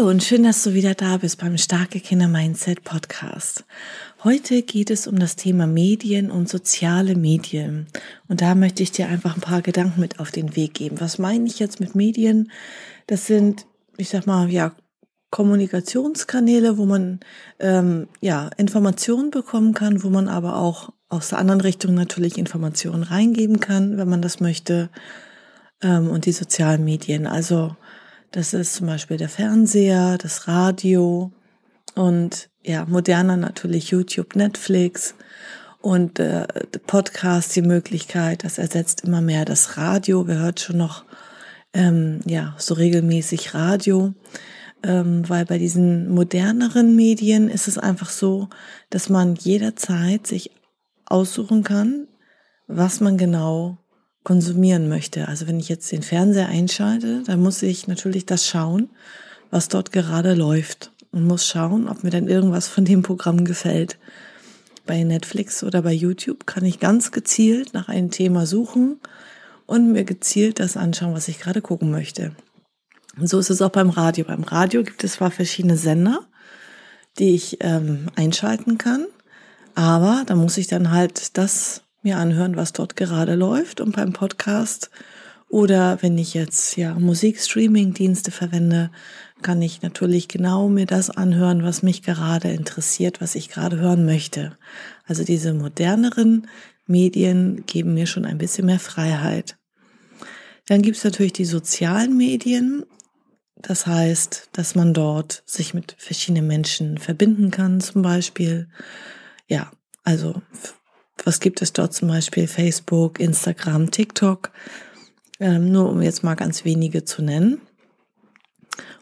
Hallo und schön, dass du wieder da bist beim Starke Kinder Mindset Podcast. Heute geht es um das Thema Medien und soziale Medien. Und da möchte ich dir einfach ein paar Gedanken mit auf den Weg geben. Was meine ich jetzt mit Medien? Das sind, ich sag mal, ja, Kommunikationskanäle, wo man ähm, ja Informationen bekommen kann, wo man aber auch aus der anderen Richtung natürlich Informationen reingeben kann, wenn man das möchte. Ähm, und die sozialen Medien, also das ist zum Beispiel der Fernseher, das Radio und ja, moderner natürlich YouTube, Netflix und äh, Podcast, die Möglichkeit, das ersetzt immer mehr das Radio. Wer hört schon noch ähm, ja so regelmäßig Radio? Ähm, weil bei diesen moderneren Medien ist es einfach so, dass man jederzeit sich aussuchen kann, was man genau konsumieren möchte. Also wenn ich jetzt den Fernseher einschalte, dann muss ich natürlich das schauen, was dort gerade läuft und muss schauen, ob mir dann irgendwas von dem Programm gefällt. Bei Netflix oder bei YouTube kann ich ganz gezielt nach einem Thema suchen und mir gezielt das anschauen, was ich gerade gucken möchte. Und so ist es auch beim Radio. Beim Radio gibt es zwar verschiedene Sender, die ich ähm, einschalten kann, aber da muss ich dann halt das mir anhören, was dort gerade läuft und beim Podcast oder wenn ich jetzt ja Musikstreaming-Dienste verwende, kann ich natürlich genau mir das anhören, was mich gerade interessiert, was ich gerade hören möchte. Also diese moderneren Medien geben mir schon ein bisschen mehr Freiheit. Dann gibt es natürlich die sozialen Medien. Das heißt, dass man dort sich mit verschiedenen Menschen verbinden kann, zum Beispiel. Ja, also was gibt es dort zum Beispiel? Facebook, Instagram, TikTok. Ähm, nur um jetzt mal ganz wenige zu nennen.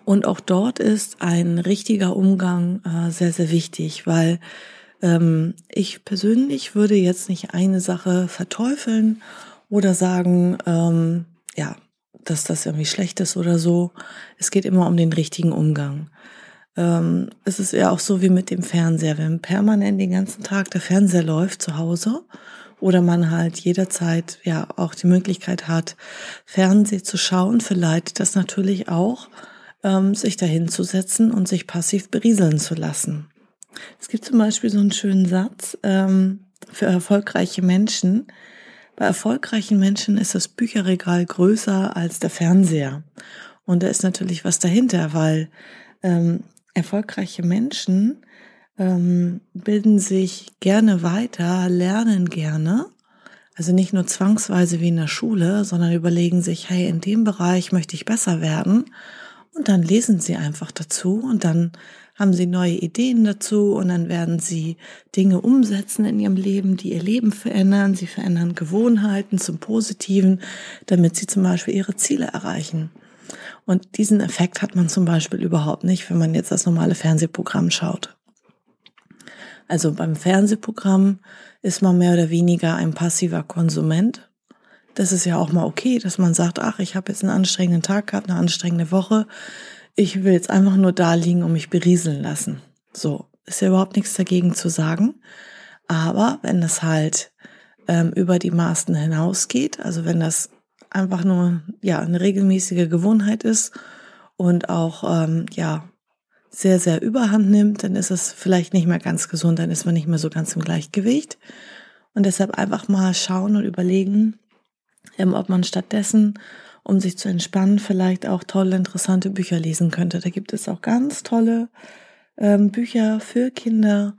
Und auch dort ist ein richtiger Umgang äh, sehr, sehr wichtig, weil ähm, ich persönlich würde jetzt nicht eine Sache verteufeln oder sagen, ähm, ja, dass das irgendwie schlecht ist oder so. Es geht immer um den richtigen Umgang. Ähm, es ist ja auch so wie mit dem Fernseher. Wenn permanent den ganzen Tag der Fernseher läuft zu Hause oder man halt jederzeit ja auch die Möglichkeit hat, Fernseh zu schauen, verleitet das natürlich auch, ähm, sich dahin zu setzen und sich passiv berieseln zu lassen. Es gibt zum Beispiel so einen schönen Satz ähm, für erfolgreiche Menschen. Bei erfolgreichen Menschen ist das Bücherregal größer als der Fernseher. Und da ist natürlich was dahinter, weil ähm, erfolgreiche Menschen ähm, bilden sich gerne weiter, lernen gerne. Also nicht nur zwangsweise wie in der Schule, sondern überlegen sich, hey, in dem Bereich möchte ich besser werden. Und dann lesen sie einfach dazu und dann haben sie neue Ideen dazu und dann werden sie Dinge umsetzen in ihrem Leben, die ihr Leben verändern. Sie verändern Gewohnheiten zum Positiven, damit sie zum Beispiel ihre Ziele erreichen. Und diesen Effekt hat man zum Beispiel überhaupt nicht, wenn man jetzt das normale Fernsehprogramm schaut. Also beim Fernsehprogramm ist man mehr oder weniger ein passiver Konsument. Das ist ja auch mal okay, dass man sagt, ach, ich habe jetzt einen anstrengenden Tag gehabt, eine anstrengende Woche. Ich will jetzt einfach nur da liegen und mich berieseln lassen. So, ist ja überhaupt nichts dagegen zu sagen. Aber wenn das halt ähm, über die Maßen hinausgeht, also wenn das einfach nur ja eine regelmäßige Gewohnheit ist und auch ähm, ja sehr sehr Überhand nimmt, dann ist es vielleicht nicht mehr ganz gesund, dann ist man nicht mehr so ganz im Gleichgewicht und deshalb einfach mal schauen und überlegen, ähm, ob man stattdessen um sich zu entspannen, vielleicht auch tolle, interessante Bücher lesen könnte. Da gibt es auch ganz tolle ähm, Bücher für Kinder,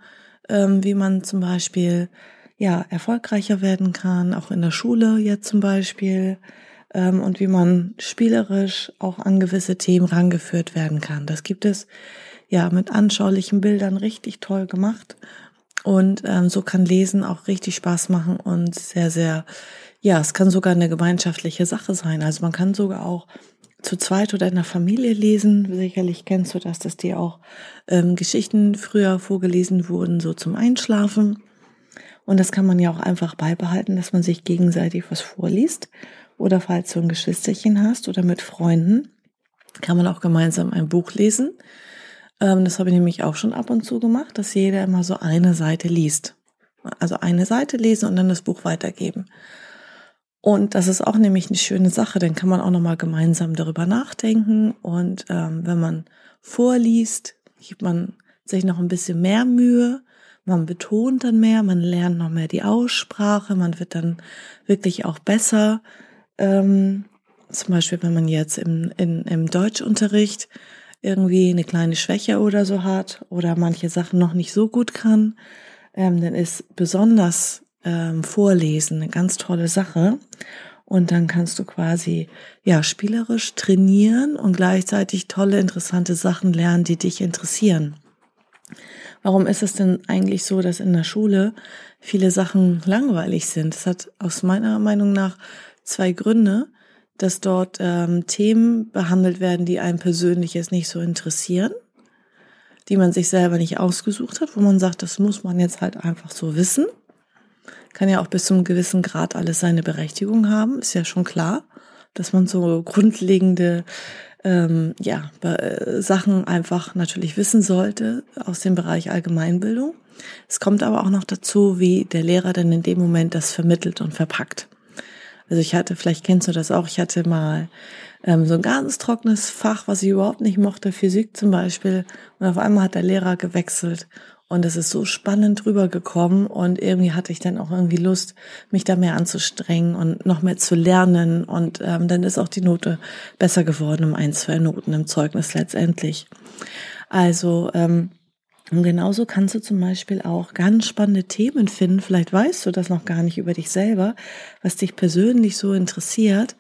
ähm, wie man zum Beispiel ja erfolgreicher werden kann, auch in der Schule jetzt zum Beispiel ähm, und wie man spielerisch auch an gewisse Themen rangeführt werden kann. Das gibt es ja mit anschaulichen Bildern richtig toll gemacht und ähm, so kann Lesen auch richtig Spaß machen und sehr sehr ja, es kann sogar eine gemeinschaftliche Sache sein. Also man kann sogar auch zu zweit oder in der Familie lesen. Sicherlich kennst du das, dass dir auch ähm, Geschichten früher vorgelesen wurden, so zum Einschlafen. Und das kann man ja auch einfach beibehalten, dass man sich gegenseitig was vorliest. Oder falls du ein Geschwisterchen hast oder mit Freunden, kann man auch gemeinsam ein Buch lesen. Ähm, das habe ich nämlich auch schon ab und zu gemacht, dass jeder immer so eine Seite liest. Also eine Seite lesen und dann das Buch weitergeben. Und das ist auch nämlich eine schöne Sache, dann kann man auch nochmal gemeinsam darüber nachdenken. Und ähm, wenn man vorliest, gibt man sich noch ein bisschen mehr Mühe, man betont dann mehr, man lernt noch mehr die Aussprache, man wird dann wirklich auch besser. Ähm, zum Beispiel, wenn man jetzt im, in, im Deutschunterricht irgendwie eine kleine Schwäche oder so hat oder manche Sachen noch nicht so gut kann, ähm, dann ist besonders ähm, Vorlesen eine ganz tolle Sache. Und dann kannst du quasi ja spielerisch trainieren und gleichzeitig tolle, interessante Sachen lernen, die dich interessieren. Warum ist es denn eigentlich so, dass in der Schule viele Sachen langweilig sind? Das hat aus meiner Meinung nach zwei Gründe, dass dort ähm, Themen behandelt werden, die einem persönlich jetzt nicht so interessieren, die man sich selber nicht ausgesucht hat, wo man sagt, das muss man jetzt halt einfach so wissen. Kann ja auch bis zu einem gewissen Grad alles seine Berechtigung haben, ist ja schon klar, dass man so grundlegende ähm, ja, äh, Sachen einfach natürlich wissen sollte aus dem Bereich Allgemeinbildung. Es kommt aber auch noch dazu, wie der Lehrer dann in dem Moment das vermittelt und verpackt. Also ich hatte, vielleicht kennst du das auch, ich hatte mal ähm, so ein ganz trockenes Fach, was ich überhaupt nicht mochte, Physik zum Beispiel. Und auf einmal hat der Lehrer gewechselt und es ist so spannend rübergekommen und irgendwie hatte ich dann auch irgendwie Lust, mich da mehr anzustrengen und noch mehr zu lernen. Und ähm, dann ist auch die Note besser geworden um ein, zwei Noten im Zeugnis letztendlich. Also ähm, und genauso kannst du zum Beispiel auch ganz spannende Themen finden. Vielleicht weißt du das noch gar nicht über dich selber, was dich persönlich so interessiert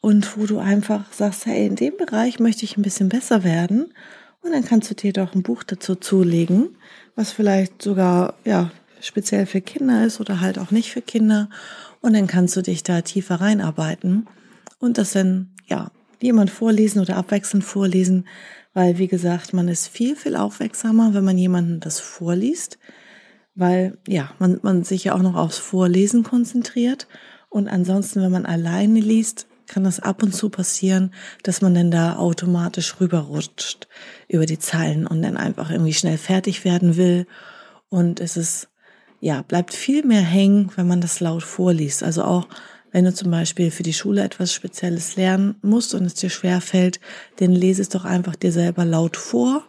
und wo du einfach sagst, hey, in dem Bereich möchte ich ein bisschen besser werden. Und dann kannst du dir doch ein Buch dazu zulegen, was vielleicht sogar, ja, speziell für Kinder ist oder halt auch nicht für Kinder. Und dann kannst du dich da tiefer reinarbeiten und das dann, ja, jemand vorlesen oder abwechselnd vorlesen, weil, wie gesagt, man ist viel, viel aufmerksamer, wenn man jemanden das vorliest, weil, ja, man, man sich ja auch noch aufs Vorlesen konzentriert. Und ansonsten, wenn man alleine liest, kann das ab und zu passieren, dass man dann da automatisch rüberrutscht über die Zeilen und dann einfach irgendwie schnell fertig werden will. Und es ist, ja, bleibt viel mehr hängen, wenn man das laut vorliest. Also auch wenn du zum Beispiel für die Schule etwas Spezielles lernen musst und es dir schwer fällt, dann lese es doch einfach dir selber laut vor.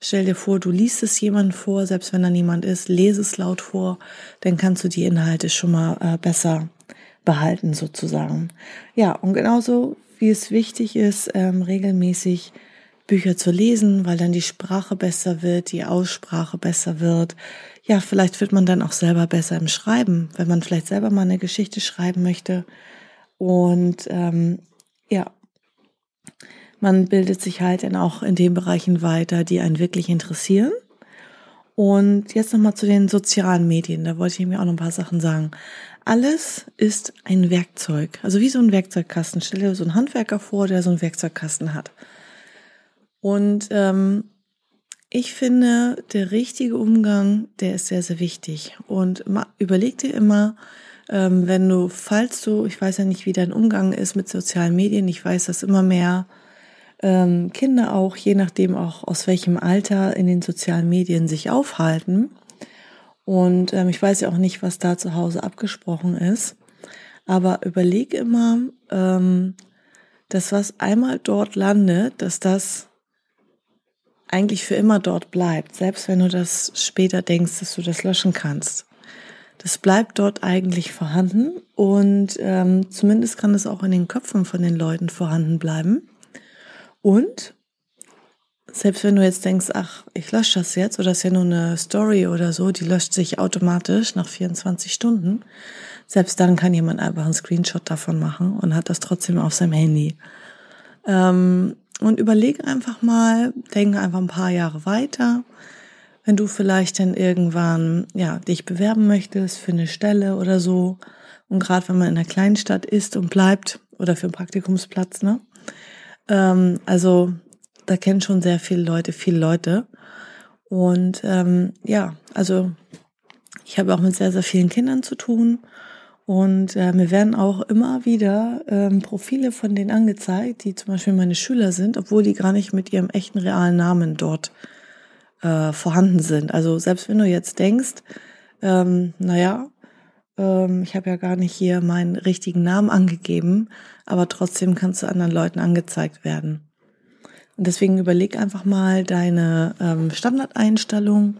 Stell dir vor, du liest es jemandem vor, selbst wenn da niemand ist, lese es laut vor, dann kannst du die Inhalte schon mal äh, besser behalten sozusagen. Ja, und genauso wie es wichtig ist, ähm, regelmäßig Bücher zu lesen, weil dann die Sprache besser wird, die Aussprache besser wird. Ja, vielleicht wird man dann auch selber besser im Schreiben, wenn man vielleicht selber mal eine Geschichte schreiben möchte. Und ähm, ja, man bildet sich halt dann auch in den Bereichen weiter, die einen wirklich interessieren. Und jetzt nochmal zu den sozialen Medien. Da wollte ich mir auch noch ein paar Sachen sagen. Alles ist ein Werkzeug. Also wie so ein Werkzeugkasten. Stell dir so einen Handwerker vor, der so einen Werkzeugkasten hat. Und ähm, ich finde, der richtige Umgang, der ist sehr, sehr wichtig. Und überleg dir immer, ähm, wenn du, falls du, ich weiß ja nicht, wie dein Umgang ist mit sozialen Medien, ich weiß, dass immer mehr ähm, Kinder auch, je nachdem auch aus welchem Alter in den sozialen Medien sich aufhalten. Und ähm, ich weiß ja auch nicht, was da zu Hause abgesprochen ist. Aber überleg immer, ähm, dass was einmal dort landet, dass das eigentlich für immer dort bleibt, selbst wenn du das später denkst, dass du das löschen kannst. Das bleibt dort eigentlich vorhanden und ähm, zumindest kann es auch in den Köpfen von den Leuten vorhanden bleiben. Und selbst wenn du jetzt denkst, ach, ich lösche das jetzt oder ist ja nur eine Story oder so, die löscht sich automatisch nach 24 Stunden. Selbst dann kann jemand einfach einen Screenshot davon machen und hat das trotzdem auf seinem Handy. Ähm, und überleg einfach mal, denke einfach ein paar Jahre weiter. Wenn du vielleicht dann irgendwann, ja, dich bewerben möchtest für eine Stelle oder so. Und gerade wenn man in einer kleinen Stadt ist und bleibt oder für einen Praktikumsplatz, ne? Ähm, also da kennen schon sehr viele Leute, viele Leute. Und ähm, ja, also ich habe auch mit sehr, sehr vielen Kindern zu tun. Und äh, mir werden auch immer wieder ähm, Profile von denen angezeigt, die zum Beispiel meine Schüler sind, obwohl die gar nicht mit ihrem echten realen Namen dort äh, vorhanden sind. Also selbst wenn du jetzt denkst, ähm, naja, ähm, ich habe ja gar nicht hier meinen richtigen Namen angegeben, aber trotzdem kannst du anderen Leuten angezeigt werden. Und deswegen überleg einfach mal deine ähm, Standardeinstellung,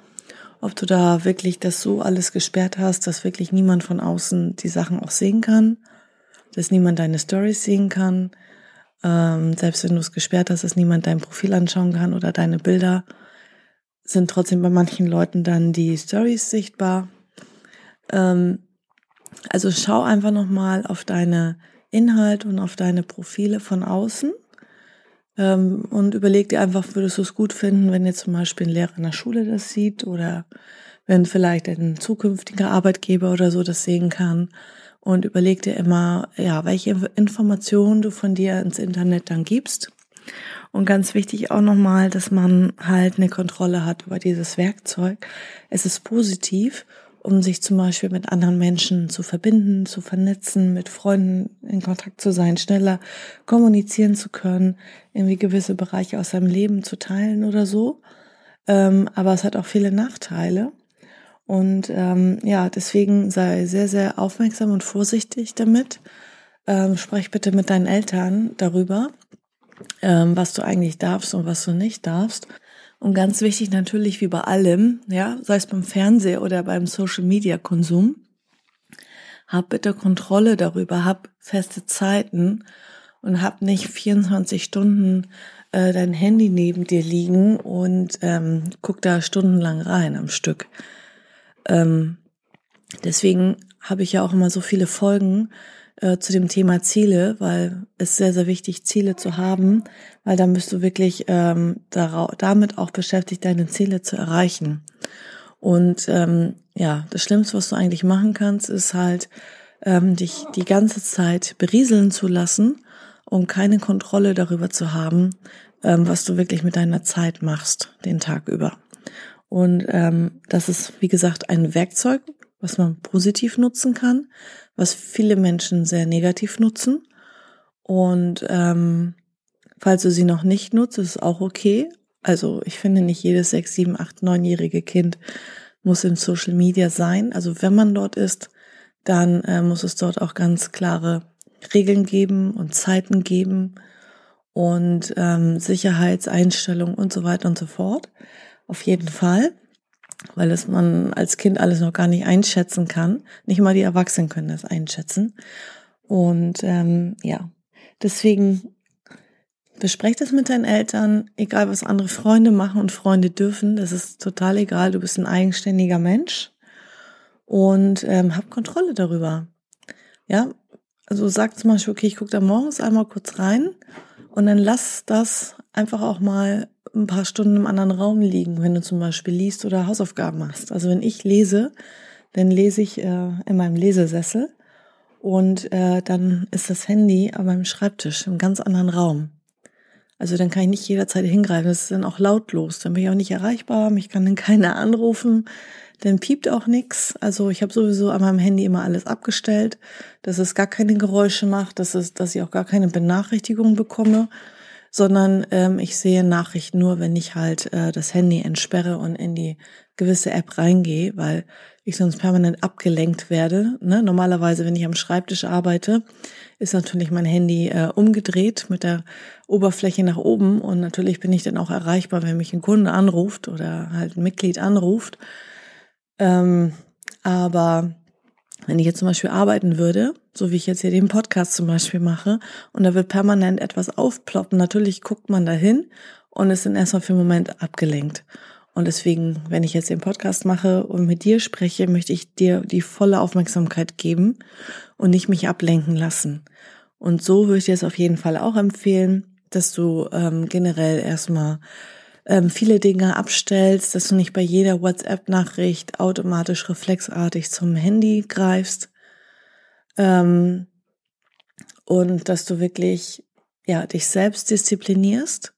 ob du da wirklich das so alles gesperrt hast, dass wirklich niemand von außen die Sachen auch sehen kann, dass niemand deine Stories sehen kann, ähm, selbst wenn du es gesperrt hast, dass niemand dein Profil anschauen kann oder deine Bilder, sind trotzdem bei manchen Leuten dann die Stories sichtbar. Ähm, also schau einfach nochmal auf deine Inhalte und auf deine Profile von außen ähm, und überleg dir einfach, würdest du es gut finden, wenn jetzt zum Beispiel ein Lehrer in der Schule das sieht oder wenn vielleicht ein zukünftiger Arbeitgeber oder so das sehen kann. Und überleg dir immer, ja, welche Informationen du von dir ins Internet dann gibst. Und ganz wichtig auch nochmal, dass man halt eine Kontrolle hat über dieses Werkzeug. Es ist positiv um sich zum Beispiel mit anderen Menschen zu verbinden, zu vernetzen, mit Freunden in Kontakt zu sein, schneller kommunizieren zu können, irgendwie gewisse Bereiche aus seinem Leben zu teilen oder so. Ähm, aber es hat auch viele Nachteile. Und ähm, ja, deswegen sei sehr, sehr aufmerksam und vorsichtig damit. Ähm, sprech bitte mit deinen Eltern darüber, ähm, was du eigentlich darfst und was du nicht darfst. Und ganz wichtig natürlich wie bei allem, ja, sei es beim Fernseher oder beim Social Media Konsum, hab bitte Kontrolle darüber, hab feste Zeiten und hab nicht 24 Stunden äh, dein Handy neben dir liegen und ähm, guck da stundenlang rein am Stück. Ähm, deswegen habe ich ja auch immer so viele Folgen äh, zu dem Thema Ziele, weil es sehr, sehr wichtig, Ziele zu haben, weil dann bist du wirklich ähm, damit auch beschäftigt, deine Ziele zu erreichen. Und ähm, ja, das Schlimmste, was du eigentlich machen kannst, ist halt, ähm, dich die ganze Zeit berieseln zu lassen und keine Kontrolle darüber zu haben, ähm, was du wirklich mit deiner Zeit machst, den Tag über. Und ähm, das ist, wie gesagt, ein Werkzeug, was man positiv nutzen kann, was viele Menschen sehr negativ nutzen. Und ähm, falls du sie noch nicht nutzt, ist es auch okay. Also ich finde nicht jedes sechs, sieben, acht, neunjährige Kind muss in Social Media sein. Also wenn man dort ist, dann äh, muss es dort auch ganz klare Regeln geben und Zeiten geben und ähm, Sicherheitseinstellungen und so weiter und so fort. Auf jeden Fall weil es man als Kind alles noch gar nicht einschätzen kann. Nicht mal die Erwachsenen können das einschätzen. Und ähm, ja, deswegen besprech das mit deinen Eltern, egal was andere Freunde machen und Freunde dürfen, das ist total egal. Du bist ein eigenständiger Mensch und ähm, hab Kontrolle darüber. Ja, also sag zum Beispiel, okay, ich gucke da morgens einmal kurz rein und dann lass das einfach auch mal ein paar Stunden im anderen Raum liegen, wenn du zum Beispiel liest oder Hausaufgaben machst. Also wenn ich lese, dann lese ich äh, in meinem Lesesessel und äh, dann ist das Handy an meinem Schreibtisch im ganz anderen Raum. Also dann kann ich nicht jederzeit hingreifen. Das ist dann auch lautlos. Dann bin ich auch nicht erreichbar. Mich kann dann keiner anrufen. Dann piept auch nichts. Also ich habe sowieso an meinem Handy immer alles abgestellt, dass es gar keine Geräusche macht, dass es, dass ich auch gar keine Benachrichtigung bekomme sondern ähm, ich sehe Nachrichten nur, wenn ich halt äh, das Handy entsperre und in die gewisse App reingehe, weil ich sonst permanent abgelenkt werde. Ne? Normalerweise, wenn ich am Schreibtisch arbeite, ist natürlich mein Handy äh, umgedreht mit der Oberfläche nach oben und natürlich bin ich dann auch erreichbar, wenn mich ein Kunde anruft oder halt ein Mitglied anruft. Ähm, aber wenn ich jetzt zum Beispiel arbeiten würde, so wie ich jetzt hier den Podcast zum Beispiel mache, und da wird permanent etwas aufploppen, natürlich guckt man dahin und ist dann erstmal für einen Moment abgelenkt. Und deswegen, wenn ich jetzt den Podcast mache und mit dir spreche, möchte ich dir die volle Aufmerksamkeit geben und nicht mich ablenken lassen. Und so würde ich dir es auf jeden Fall auch empfehlen, dass du ähm, generell erstmal ähm, viele Dinge abstellst, dass du nicht bei jeder WhatsApp-Nachricht automatisch reflexartig zum Handy greifst ähm, und dass du wirklich ja, dich selbst disziplinierst.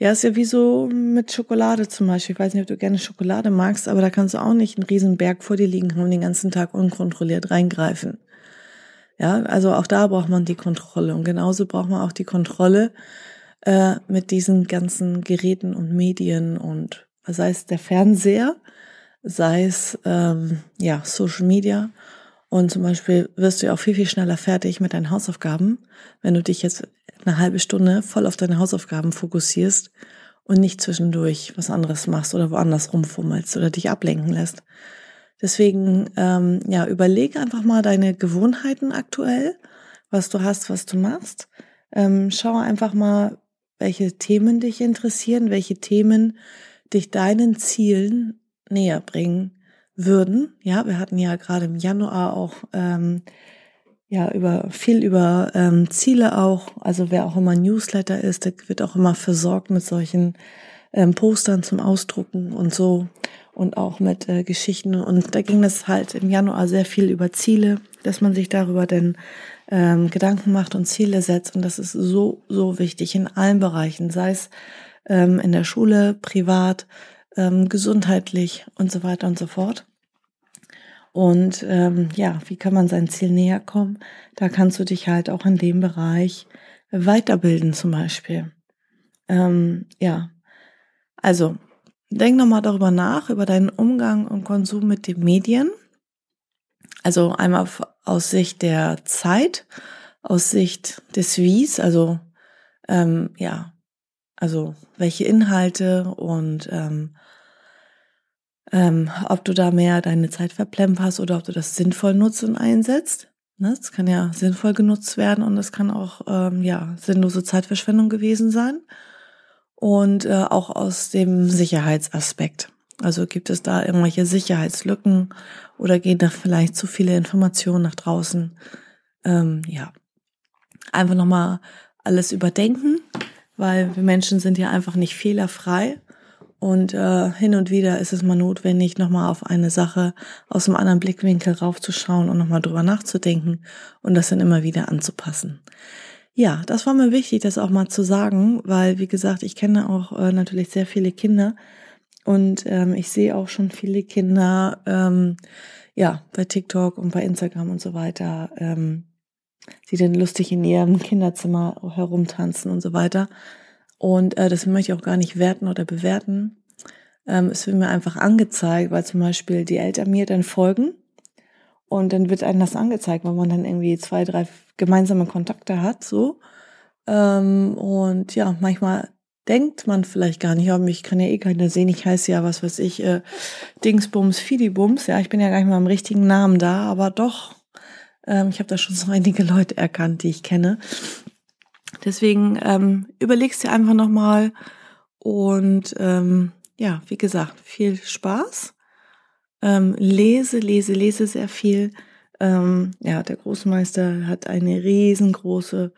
Ja, ist ja wie so mit Schokolade zum Beispiel. Ich weiß nicht, ob du gerne Schokolade magst, aber da kannst du auch nicht einen riesen Berg vor dir liegen haben und den ganzen Tag unkontrolliert reingreifen. Ja, also auch da braucht man die Kontrolle und genauso braucht man auch die Kontrolle äh, mit diesen ganzen Geräten und Medien und sei es der Fernseher, sei es ähm, ja Social Media und zum Beispiel wirst du ja auch viel, viel schneller fertig mit deinen Hausaufgaben, wenn du dich jetzt eine halbe Stunde voll auf deine Hausaufgaben fokussierst und nicht zwischendurch was anderes machst oder woanders rumfummelst oder dich ablenken lässt. Deswegen, ähm, ja, überlege einfach mal deine Gewohnheiten aktuell, was du hast, was du machst. Ähm, schau einfach mal, welche Themen dich interessieren, welche Themen dich deinen Zielen näher bringen würden. Ja, wir hatten ja gerade im Januar auch ähm, ja über viel über ähm, Ziele auch. Also wer auch immer Newsletter ist, der wird auch immer versorgt mit solchen ähm, Postern zum Ausdrucken und so und auch mit äh, Geschichten. Und da ging es halt im Januar sehr viel über Ziele, dass man sich darüber denn ähm, Gedanken macht und Ziele setzt. Und das ist so, so wichtig in allen Bereichen, sei es ähm, in der Schule, privat, ähm, gesundheitlich und so weiter und so fort. Und ähm, ja, wie kann man sein Ziel näher kommen? Da kannst du dich halt auch in dem Bereich weiterbilden zum Beispiel. Ähm, ja, also denk nochmal darüber nach, über deinen Umgang und Konsum mit den Medien. Also einmal aus Sicht der Zeit, aus Sicht des Wies, also ähm, ja, also welche Inhalte und ähm, ähm, ob du da mehr deine Zeit verplemperst oder ob du das sinnvoll nutzt und einsetzt. Ne? Das kann ja sinnvoll genutzt werden und das kann auch ähm, ja sinnlose Zeitverschwendung gewesen sein. Und äh, auch aus dem Sicherheitsaspekt. Also gibt es da irgendwelche Sicherheitslücken oder gehen da vielleicht zu viele Informationen nach draußen? Ähm, ja, einfach nochmal alles überdenken, weil wir Menschen sind ja einfach nicht fehlerfrei und äh, hin und wieder ist es mal notwendig, nochmal auf eine Sache aus einem anderen Blickwinkel raufzuschauen und nochmal drüber nachzudenken und das dann immer wieder anzupassen. Ja, das war mir wichtig, das auch mal zu sagen, weil, wie gesagt, ich kenne auch äh, natürlich sehr viele Kinder und ähm, ich sehe auch schon viele Kinder, ähm, ja, bei TikTok und bei Instagram und so weiter, ähm, die dann lustig in ihrem Kinderzimmer herumtanzen und so weiter. Und äh, das möchte ich auch gar nicht werten oder bewerten. Ähm, es wird mir einfach angezeigt, weil zum Beispiel die Eltern mir dann folgen und dann wird einem das angezeigt, weil man dann irgendwie zwei, drei gemeinsame Kontakte hat, so. Ähm, und ja, manchmal denkt man vielleicht gar nicht, aber mich kann ja eh keiner sehen. Ich heiße ja, was weiß ich, äh, Dingsbums, Fidibums. Ja, ich bin ja gar nicht mal im richtigen Namen da, aber doch, ähm, ich habe da schon so einige Leute erkannt, die ich kenne. Deswegen ähm, überlegst dir einfach nochmal und ähm, ja, wie gesagt, viel Spaß. Ähm, lese, lese, lese sehr viel. Ähm, ja, der Großmeister hat eine riesengroße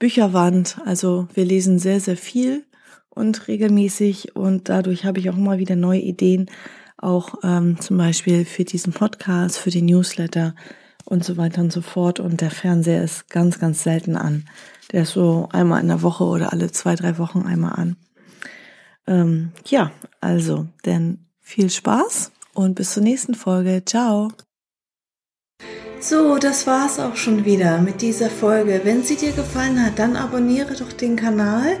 Bücherwand. Also wir lesen sehr, sehr viel und regelmäßig und dadurch habe ich auch immer wieder neue Ideen, auch ähm, zum Beispiel für diesen Podcast, für die Newsletter und so weiter und so fort. Und der Fernseher ist ganz, ganz selten an. Der ist so einmal in der Woche oder alle zwei, drei Wochen einmal an. Ähm, ja, also, denn viel Spaß und bis zur nächsten Folge. Ciao. So, das war's auch schon wieder mit dieser Folge. Wenn sie dir gefallen hat, dann abonniere doch den Kanal